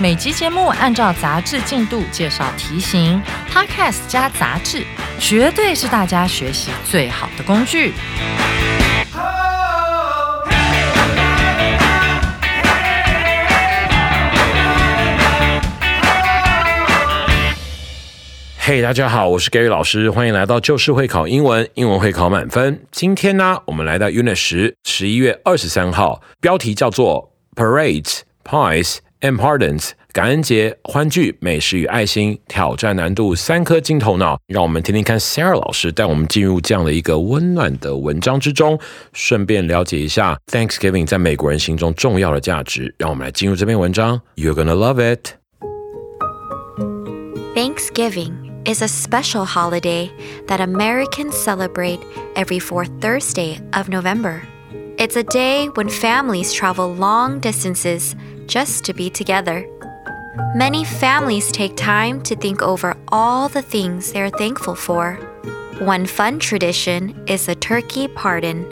每集节目按照杂志进度介绍题型，Podcast 加杂志，绝对是大家学习最好的工具。嘿，大家好，我是 Gary 老师，欢迎来到就是会考英文，英文会考满分。今天呢，我们来到 Unit 十，十一月二十三号，标题叫做 Parades, Pies and Pardons，感恩节欢聚、美食与爱心，挑战难度三颗金头脑。让我们听听看 Sarah 老师带我们进入这样的一个温暖的文章之中，顺便了解一下 Thanksgiving 在美国人心中重要的价值。让我们来进入这篇文章，You're gonna love it。 Thanksgiving is a special holiday that Americans celebrate every fourth Thursday of November. It's a day when families travel long distances just to be together. Many families take time to think over all the things they're thankful for. One fun tradition is the turkey pardon,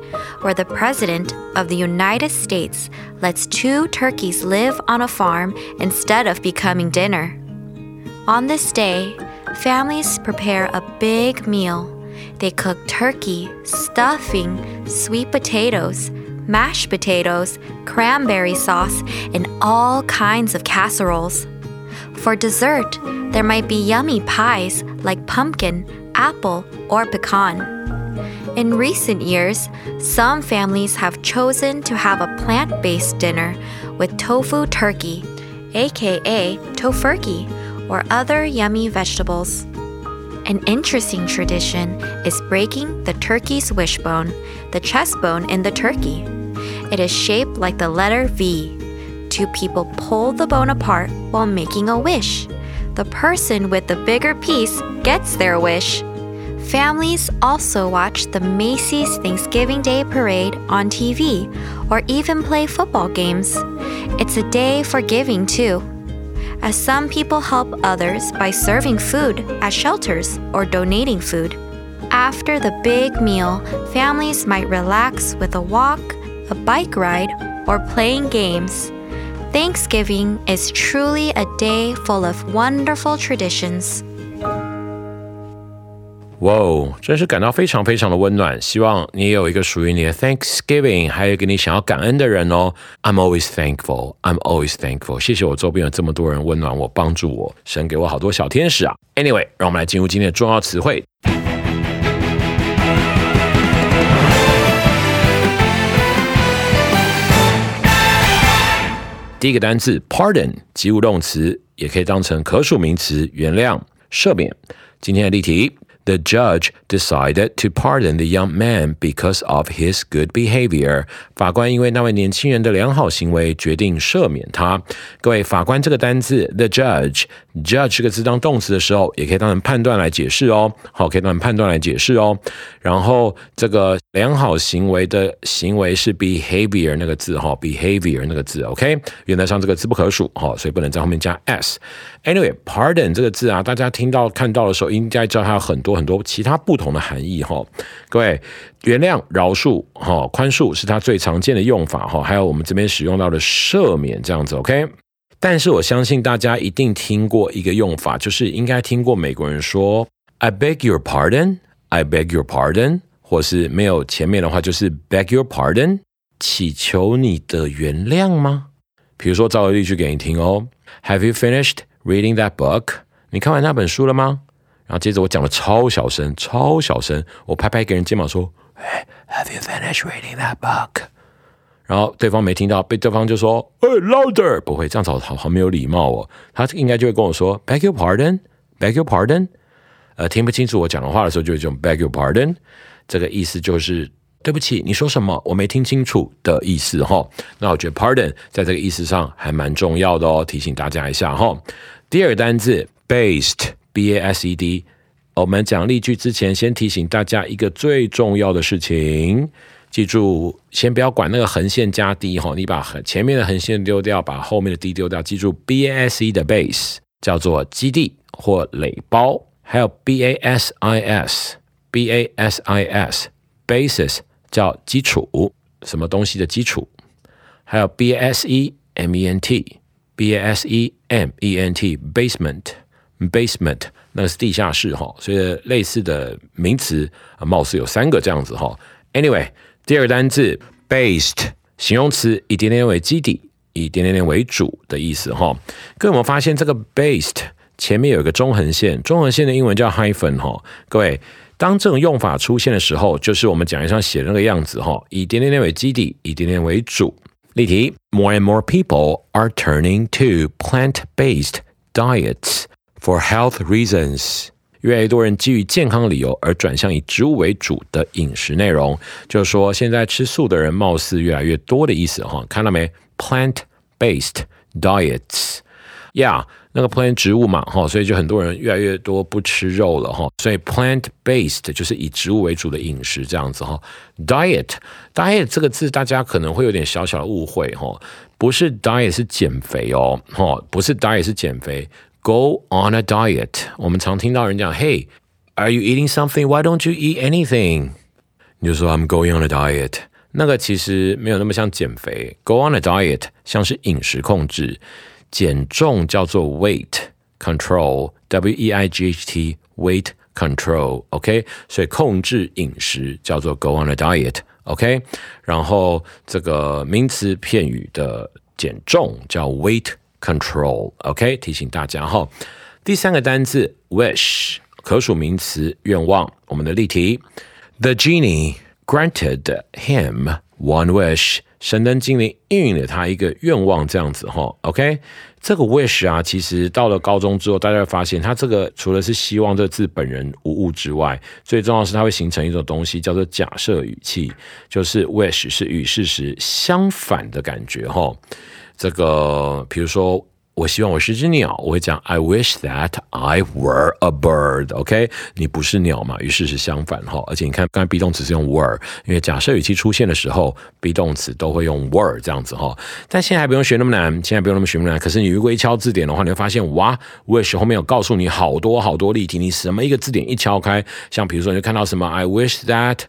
where the President of the United States lets two turkeys live on a farm instead of becoming dinner. On this day, families prepare a big meal. They cook turkey, stuffing, sweet potatoes, mashed potatoes, cranberry sauce, and all kinds of casseroles. For dessert, there might be yummy pies like pumpkin, apple, or pecan. In recent years, some families have chosen to have a plant based dinner with tofu turkey, aka tofurkey, or other yummy vegetables. An interesting tradition is breaking the turkey's wishbone, the chest bone in the turkey. It is shaped like the letter V. Two people pull the bone apart while making a wish. The person with the bigger piece gets their wish. Families also watch the Macy's Thanksgiving Day Parade on TV or even play football games. It's a day for giving, too as some people help others by serving food at shelters or donating food. After the big meal, families might relax with a walk, a bike ride, or playing games. Thanksgiving is truly a day full of wonderful traditions. 哇哦，真是感到非常非常的温暖。希望你也有一个属于你的 Thanksgiving，还有一个你想要感恩的人哦。I'm always thankful. I'm always thankful. 谢谢我周边有这么多人温暖我、帮助我，神给我好多小天使啊。Anyway，让我们来进入今天的重要词汇。 第一个单字 pardon，及物动词，也可以当成可数名词，原谅、赦免。今天的例题。The judge decided to pardon the young man because of his good behavior. 法官因为那位年轻人的良好行为，决定赦免他。各位，法官这个单字，the judge，judge 这个字当动词的时候，也可以当成判断来解释哦。好，可以当成判断来解释哦。然后这个良好行为的行为是 behavior 那个字哈，behavior 那个字，OK，原则上这个字不可数哈，所以不能在后面加 s。Anyway，pardon 这个字啊，大家听到看到的时候，应该知道它有很多有很多其他不同的含义哈。各位，原谅、饶恕、哈宽恕是它最常见的用法哈，还有我们这边使用到的赦免这样子，OK。但是我相信大家一定听过一个用法，就是应该听过美国人说 "I beg your pardon", "I beg your pardon"，或是没有前面的话就是 "beg your pardon"，祈求你的原谅吗？比如说，造个例句给你听哦，Have you finished reading that book？你看完那本书了吗？然后接着我讲的超小声，超小声，我拍拍一个人肩膀说：“Have you finished reading that book？然后对方没听到，被对方就说，哎，louder，不会这样子，好好没有礼貌哦。他应该就会跟我说，beg your pardon，beg your pardon。呃，听不清楚我讲的话的时候，就会用 beg your pardon。这个意思就是对不起，你说什么我没听清楚的意思哈。那我觉得 pardon 在这个意思上还蛮重要的哦，提醒大家一下哈。第二个单字 “Based” b a s e d，我们讲例句之前，先提醒大家一个最重要的事情，记住，先不要管那个横线加 d 哈，你把前面的横线丢掉，把后面的 d 丢掉。记住，b a s e 的 base 叫做基地或垒包，还有 b a s i s，b a s i s，basis 叫基础，什么东西的基础，还有 b a s e m e n t，b a s e m e n t，basement basement。那是地下室哈，所以类似的名词，貌似有三个这样子哈。Anyway，第二个单字 based 形容词，以点点为基底，以点点点为主的意思哈。各位有没有发现这个 based 前面有一个中横线？中横线的英文叫 hyphen 哈。各位，当这种用法出现的时候，就是我们讲义上写的那个样子哈，以点点点为基底，以点点为主。例题：More and more people are turning to plant-based diets. For health reasons，越来越多人基于健康理由而转向以植物为主的饮食内容，就是说现在吃素的人貌似越来越多的意思哈，看到没？Plant-based diets，yeah，那个 plant 植物嘛哈，所以就很多人越来越多不吃肉了哈，所以 plant-based 就是以植物为主的饮食这样子哈。Diet，diet 这个字大家可能会有点小小的误会哈，不是 diet 是减肥哦哈，不是 diet 是减肥。Go on a diet。我们常听到人讲，Hey, are you eating something? Why don't you eat anything？你就说 I'm going on a diet。那个其实没有那么像减肥。Go on a diet 像是饮食控制，减重叫做 weight control，W E I G H T weight control。OK，所以控制饮食叫做 go on a diet。OK，然后这个名词片语的减重叫 weight。 Control，OK，提醒大家哈。第三个单字 wish，可数名词，愿望。我们的例题：The genie granted him one wish。神灯精灵应允了他一个愿望，这样子哈。OK，这个 wish 啊，其实到了高中之后，大家会发现，它这个除了是希望这字本人无误之外，最重要是它会形成一种东西，叫做假设语气，就是 wish 是与事实相反的感觉哈。这个，比如说，我希望我是只鸟，我会讲 I wish that I were a bird。OK，你不是鸟嘛？于是是相反哈。而且你看，刚才 be 动词是用 were，因为假设语气出现的时候，be 动词都会用 were 这样子哈。但现在还不用学那么难，现在不用那么学那么难。可是你如果一敲字典的话，你会发现，哇，wish 后面有告诉你好多好多例题。你什么一个字典一敲开，像比如说，你就看到什么 I wish that。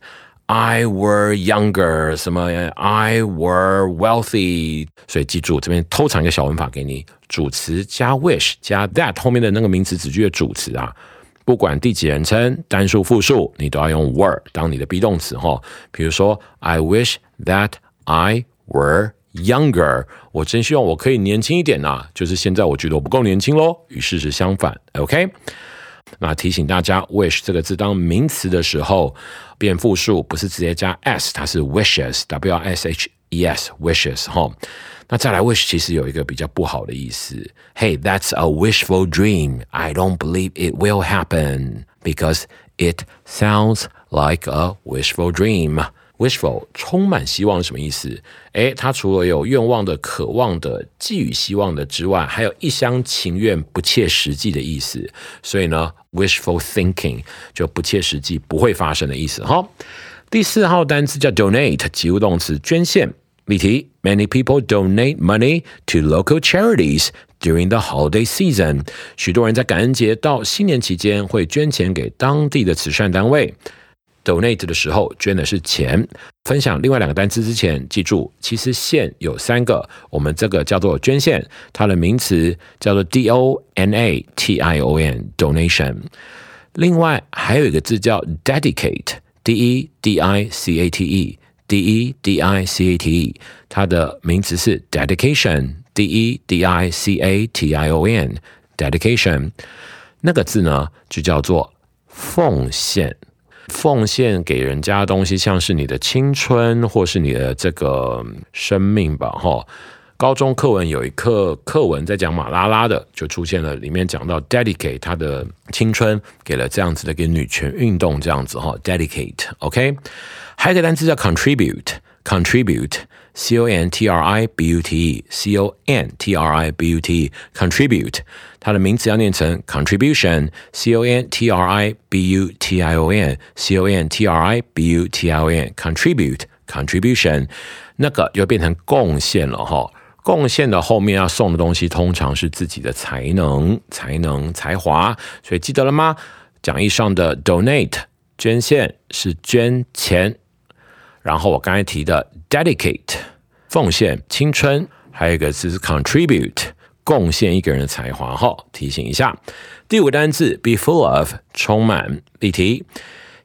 I were younger，什么？I were wealthy。所以记住，这边偷藏一个小文法给你：主词加 wish 加 that 后面的那个名词子句的主词啊，不管第几人称、单数、复数，你都要用 were 当你的 be 动词哈。比如说，I wish that I were younger。我真希望我可以年轻一点呐，就是现在我觉得我不够年轻喽。与事实相反，OK。那提醒大家，wish 这个字当名词的时候。变复数不是直接加 s，它是 wishes，w r s h e s，wishes 哈。那再来 wish 其实有一个比较不好的意思，Hey，that's a wishful dream. I don't believe it will happen because it sounds like a wishful dream. Wishful 充满希望什么意思？诶，它除了有愿望的、渴望的、寄予希望的之外，还有一厢情愿、不切实际的意思。所以呢，wishful thinking 就不切实际、不会发生的意思。哈，第四号单词叫 donate，及物动词，捐献。例题：Many people donate money to local charities during the holiday season。许多人在感恩节到新年期间会捐钱给当地的慈善单位。Donate 的时候捐的是钱。分享另外两个单词之前，记住，其实线有三个，我们这个叫做捐献，它的名词叫做 d o n a t i o n，donation。另外还有一个字叫 dedicate，d e d i c a t e，d e d i c a t e，它的名词是 dedication，d e d i c a t i o n，dedication。那个字呢，就叫做奉献。奉献给人家的东西，像是你的青春，或是你的这个生命吧，哈。高中课文有一课课文在讲马拉拉的，就出现了，里面讲到 dedicate 他的青春给了这样子的一个女权运动，这样子哈，dedicate，OK。还有一个单词叫 contribute。contribute。C O N T R I B U T E，C O N T R I B U T E，contribute，它的名词要念成 contribution，C O N T R I B U T I O N，C O N T R I B U T I O N，contribute contribution，那个就变成贡献了哈。贡献的后面要送的东西通常是自己的才能、才能、才华，所以记得了吗？讲义上的 donate 捐献是捐钱。 然后我刚才提的 dedicate 奉献青春，还有一个字是 contribute 贡献一个人的才华。哈，提醒一下，第五个单词 be full of 充满。例题：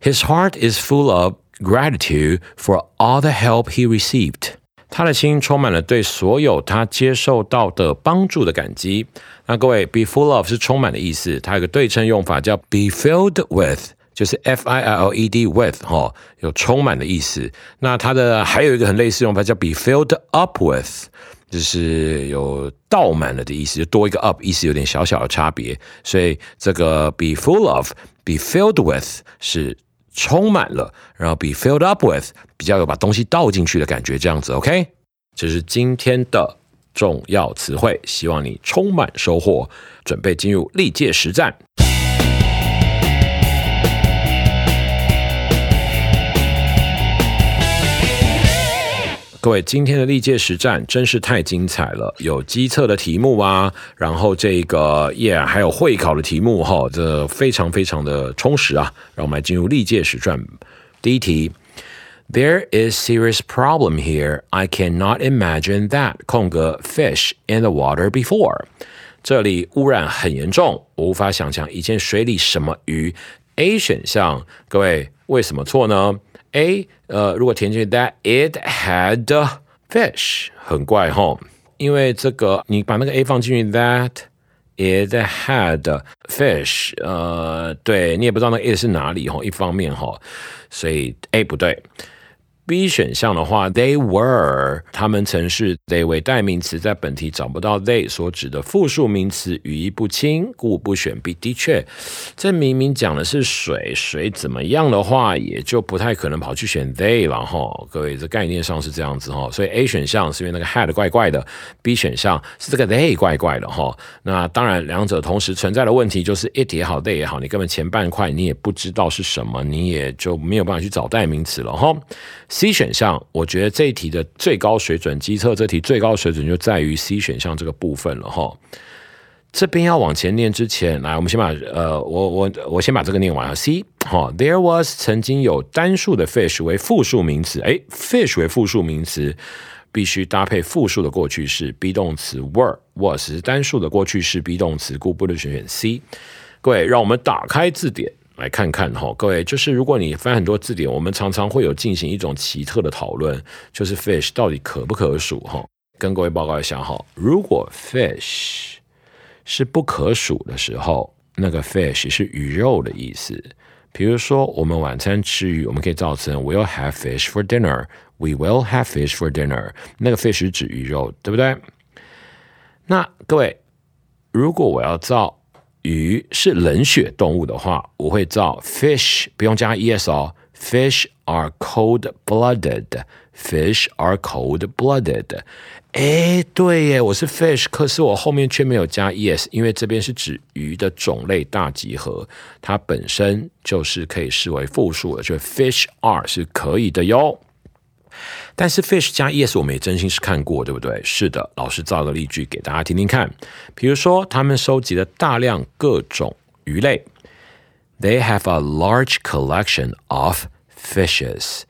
His heart is full of gratitude for all the help he received。他的心充满了对所有他接受到的帮助的感激。那各位，be full of 是充满的意思，它有个对称用法叫 be filled with。 就是 F I L E D with 哈，有充满的意思。那它的还有一个很类似用法叫 be filled up with，就是有倒满了的意思，就多一个 up，意思有点小小的差别。所以这个 be full of，be filled with 是充满了，然后 be filled up with 比较有把东西倒进去的感觉，这样子 OK。这是今天的重要词汇，希望你充满收获，准备进入历届实战。各位，今天的历届实战真是太精彩了，有机测的题目啊，然后这个耶还有会考的题目哈，这非常非常的充实啊。让我们来进入历届实战。第一题，There is serious problem here. I cannot imagine that 空格 fish in the water before。这里污染很严重，我无法想象以前水里什么鱼。A 选项，各位为什么错呢？A，呃，如果填进去 that it had fish，很怪哈，因为这个你把那个 A 放进去 that it had fish，呃，对你也不知道那 it 是哪里哈，一方面哈，所以 A 不对。B 选项的话，they were 他们曾是 they 为代名词，在本题找不到 they 所指的复数名词，语义不清，故不选 B。的确，这明明讲的是水，水怎么样的话，也就不太可能跑去选 they 了哈。各位，这概念上是这样子哈。所以 A 选项是因为那个 had 怪怪的，B 选项是这个 they 怪怪的哈。那当然，两者同时存在的问题就是 it 也好，they 也好，你根本前半块你也不知道是什么，你也就没有办法去找代名词了哈。C 选项，我觉得这一题的最高水准，机测这题最高水准就在于 C 选项这个部分了哈。这边要往前念之前，来，我们先把呃，我我我先把这个念完啊。C 哈，There was 曾经有单数的 fish 为复数名词，哎，fish 为复数名词必须搭配复数的过去式 be 动词 were was 单数的过去式 be 动词，故不能选选 C。各位，让我们打开字典。来看看哈，各位，就是如果你翻很多字典，我们常常会有进行一种奇特的讨论，就是 fish 到底可不可数哈？跟各位报告一下哈，如果 fish 是不可数的时候，那个 fish 是鱼肉的意思。比如说，我们晚餐吃鱼，我们可以造成 We'll have fish for dinner. We will have fish for dinner. 那个 fish 指鱼肉，对不对？那各位，如果我要造鱼是冷血动物的话，我会造 fish，不用加 es 哦。Fish are cold blooded. Fish are cold blooded. 哎，对耶，我是 fish，可是我后面却没有加 es，因为这边是指鱼的种类大集合，它本身就是可以视为复数的，就 fish are 是可以的哟。但是 fish 加 es 我们也真心是看过，对不对？是的，老师造个例句给大家听听看。比如说，他们收集了大量各种鱼类。They have a large collection of fishes。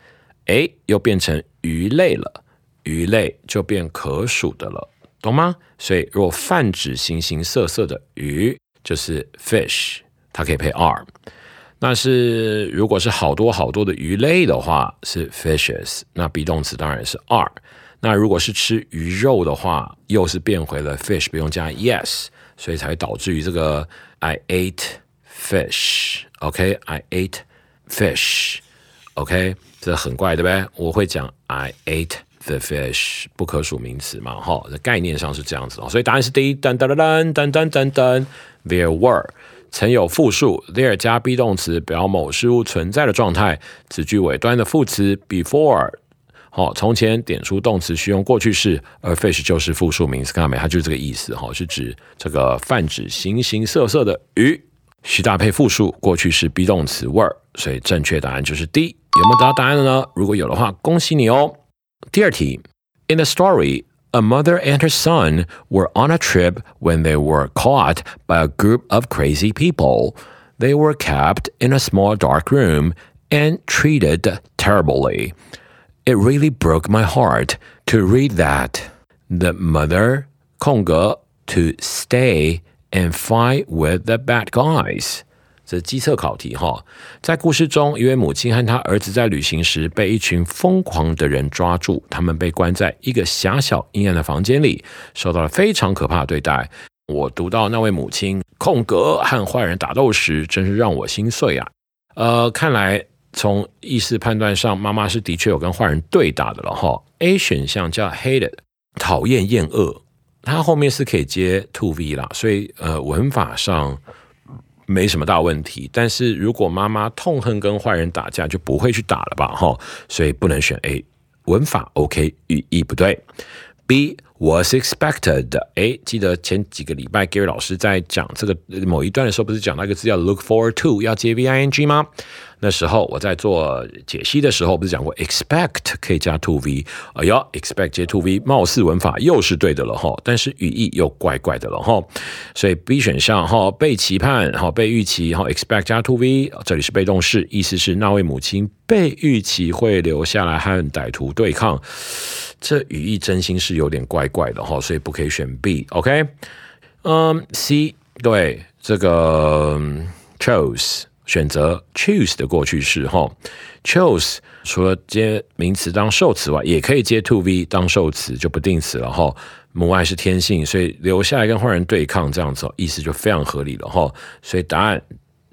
哎，又变成鱼类了，鱼类就变可数的了，懂吗？所以，如果泛指形形色色的鱼，就是 fish，它可以配 are。那是如果是好多好多的鱼类的话，是 fishes。那 be 动词当然是 are。那如果是吃鱼肉的话，又是变回了 fish，不用加 yes，所以才导致于这个 I ate fish。OK，I ate fish。OK，这很怪对不对？我会讲 I ate the fish，不可数名词嘛，哈，在概念上是这样子哦。所以答案是第一，噔噔噔噔噔噔噔，There were。曾有复数，there 加 be 动词表某事物存在的状态。此句尾端的副词 before，好，从前点出动词需用过去式，而 fish 就是复数名词，看到没？它就是这个意思哈，是指这个泛指形形色色的鱼，需搭配复数过去式 be 动词 were，所以正确答案就是 D。有没有得到答案的呢？如果有的话，恭喜你哦。第二题，In the story。A mother and her son were on a trip when they were caught by a group of crazy people. They were kept in a small dark room and treated terribly. It really broke my heart to read that. The mother, Konga, to stay and fight with the bad guys. 这机测考题哈，在故事中，一位母亲和她儿子在旅行时被一群疯狂的人抓住，他们被关在一个狭小阴暗的房间里，受到了非常可怕的对待。我读到那位母亲空格和坏人打斗时，真是让我心碎啊！呃，看来从意思判断上，妈妈是的确有跟坏人对打的了哈。A 选项叫 hated，讨厌、厌恶，它后面是可以接 to V 啦，所以呃，文法上。没什么大问题，但是如果妈妈痛恨跟坏人打架，就不会去打了吧？哈，所以不能选 A，文法 OK，语义不对。B was expected，哎，记得前几个礼拜 Gary 老师在讲这个某一段的时候，不是讲到一个字叫 look forward to，要接 V I N G 吗？那时候我在做解析的时候，不是讲过 expect 可以加 to v，哎呀，expect 接 to v，貌似文法又是对的了哈，但是语义又怪怪的了哈，所以 B 选项哈被期盼哈被预期哈 expect 加 to v，这里是被动式，意思是那位母亲被预期会留下来和歹徒对抗，这语义真心是有点怪怪怪的哈，所以不可以选 B，OK，嗯，C 对这个 chose。选择 choose 的过去式哈，chose 除了接名词当受词外，也可以接 to v 当受词，就不定词了哈。母爱是天性，所以留下来跟坏人对抗这样子，意思就非常合理了哈。所以答案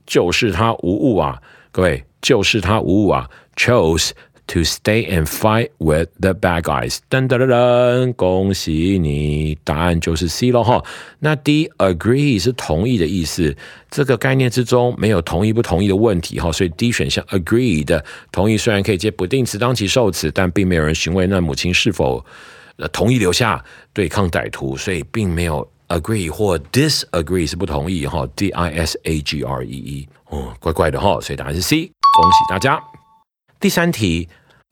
就是他无误啊，各位就是他无误啊，chose。To stay and fight with the bad guys，噔噔噔噔，恭喜你，答案就是 C 了哈。那 D agree 是同意的意思，这个概念之中没有同意不同意的问题哈，所以 D 选项 agree 的同意虽然可以接不定词当其受词，但并没有人询问那母亲是否同意留下对抗歹徒，所以并没有 agree 或 disagree 是不同意哈。D I S A G R E E，哦，怪怪的哈，所以答案是 C，恭喜大家。第三题，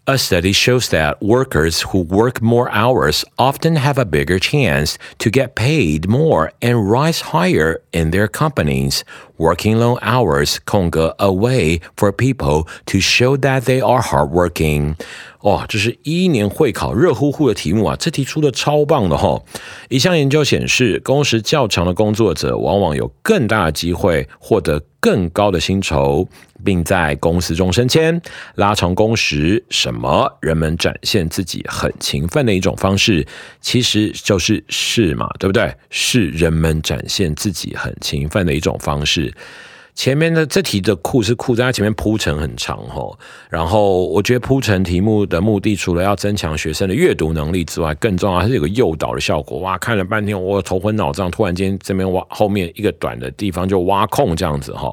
A study shows that workers who work more hours often have a bigger chance to get paid more and rise higher in their companies. Working long hours 空格 a way for people to show that they are hardworking. 哇，这是一一年会考热乎乎的题目啊！这题出的超棒的哈！一项研究显示，工时较长的工作者往往有更大的机会获得更高的薪酬，并在公司中升迁。拉长工时，什么？人们展现自己很勤奋的一种方式，其实就是是嘛，对不对？是人们展现自己很勤奋的一种方式。前面的这题的库是库在它前面铺陈很长哈，然后我觉得铺陈题目的目的，除了要增强学生的阅读能力之外，更重要还是有个诱导的效果。哇，看了半天我头昏脑胀，突然间这边挖后面一个短的地方就挖空这样子哈。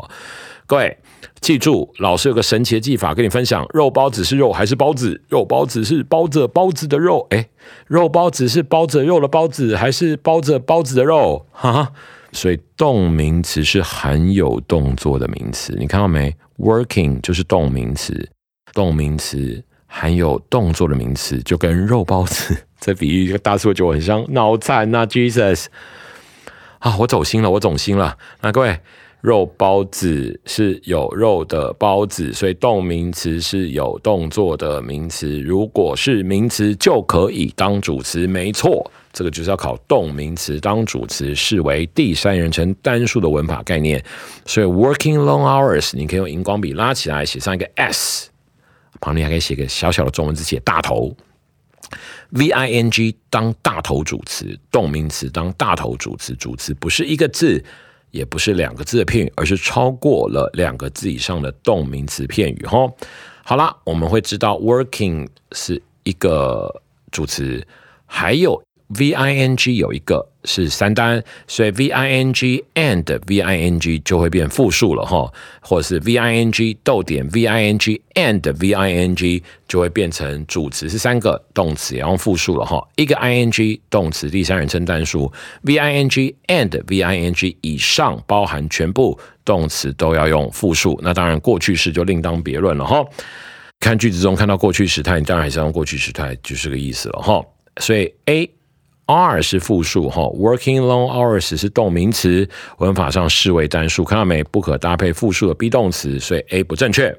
各位记住，老师有个神奇的技法跟你分享：肉包子是肉还是包子？肉包子是包着包子的肉，哎，肉包子是包着肉的包子还是包着包子的肉？哈哈。所以动名词是含有动作的名词，你看到没？Working 就是动名词，动名词含有动作的名词，就跟肉包子这比喻，大家是不是觉很像？脑残呐，Jesus！啊，我走心了，我走心了。那各位，肉包子是有肉的包子，所以动名词是有动作的名词。如果是名词，就可以当主词，没错。这个就是要考动名词当主词，视为第三人称单数的文法概念。所以 working long hours，你可以用荧光笔拉起来，写上一个 s，旁边还可以写个小小的中文字，写大头。v i n g 当大头主词，动名词当大头主词，主词不是一个字，也不是两个字的片语，而是超过了两个字以上的动名词片语。哈，好啦，我们会知道 working 是一个主词，还有。V i n g 有一个是三单，所以 v i n g and v i n g 就会变复数了哈，或者是 v i n g 逗点 v i n g and v i n g 就会变成主词是三个，动词也用复数了哈，一个 i n g 动词第三人称单数，v i n g and v i n g 以上包含全部动词都要用复数，那当然过去式就另当别论了哈。看句子中看到过去时态，你当然还是用过去时态，就是个意思了哈。所以 A R 是复数哈，working long hours 是动名词，文法上视为单数，看到没？不可搭配复数的 be 动词，所以 A 不正确。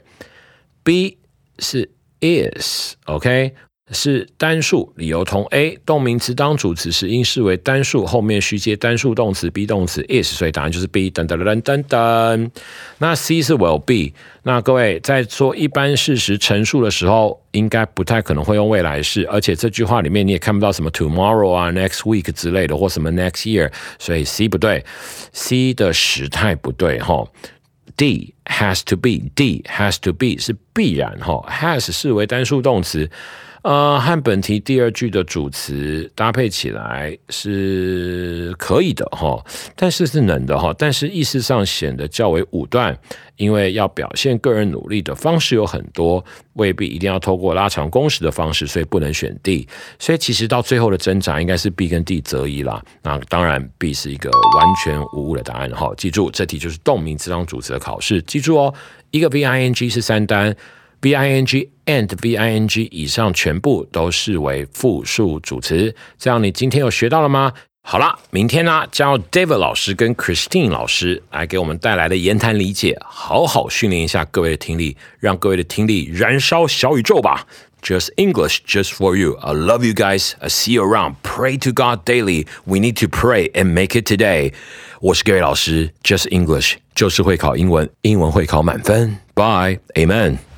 B 是 is，OK。是单数，理由同 A 动名词当主词时应视为单数，后面需接单数动词 be 动词 is，所以答案就是 B。等等等等等。那 C 是 will be。那各位在做一般事实陈述的时候，应该不太可能会用未来式，而且这句话里面你也看不到什么 tomorrow 啊、next week 之类的，或什么 next year，所以 C 不对，C 的时态不对哈。D has to be，D has to be 是必然哈，has 视为单数动词。呃，和本题第二句的主词搭配起来是可以的哈，但是是能的哈，但是意思上显得较为武断，因为要表现个人努力的方式有很多，未必一定要透过拉长工时的方式，所以不能选 D。所以其实到最后的挣扎应该是 B 跟 D 择一啦。那当然 B 是一个完全无误的答案哈。记住，这题就是动名词当主词的考试，记住哦，一个 V I N G 是三单。V i n g and v i n g 以上全部都视为复数主词，这样你今天有学到了吗？好了，明天呢，将 David 老师跟 Christine 老师来给我们带来的言谈理解，好好训练一下各位的听力，让各位的听力燃烧小宇宙吧。Just English, just for you. I love you guys. I see you around. Pray to God daily. We need to pray and make it today. 我是各位老师，Just English 就是会考英文，英文会考满分。Bye, Amen.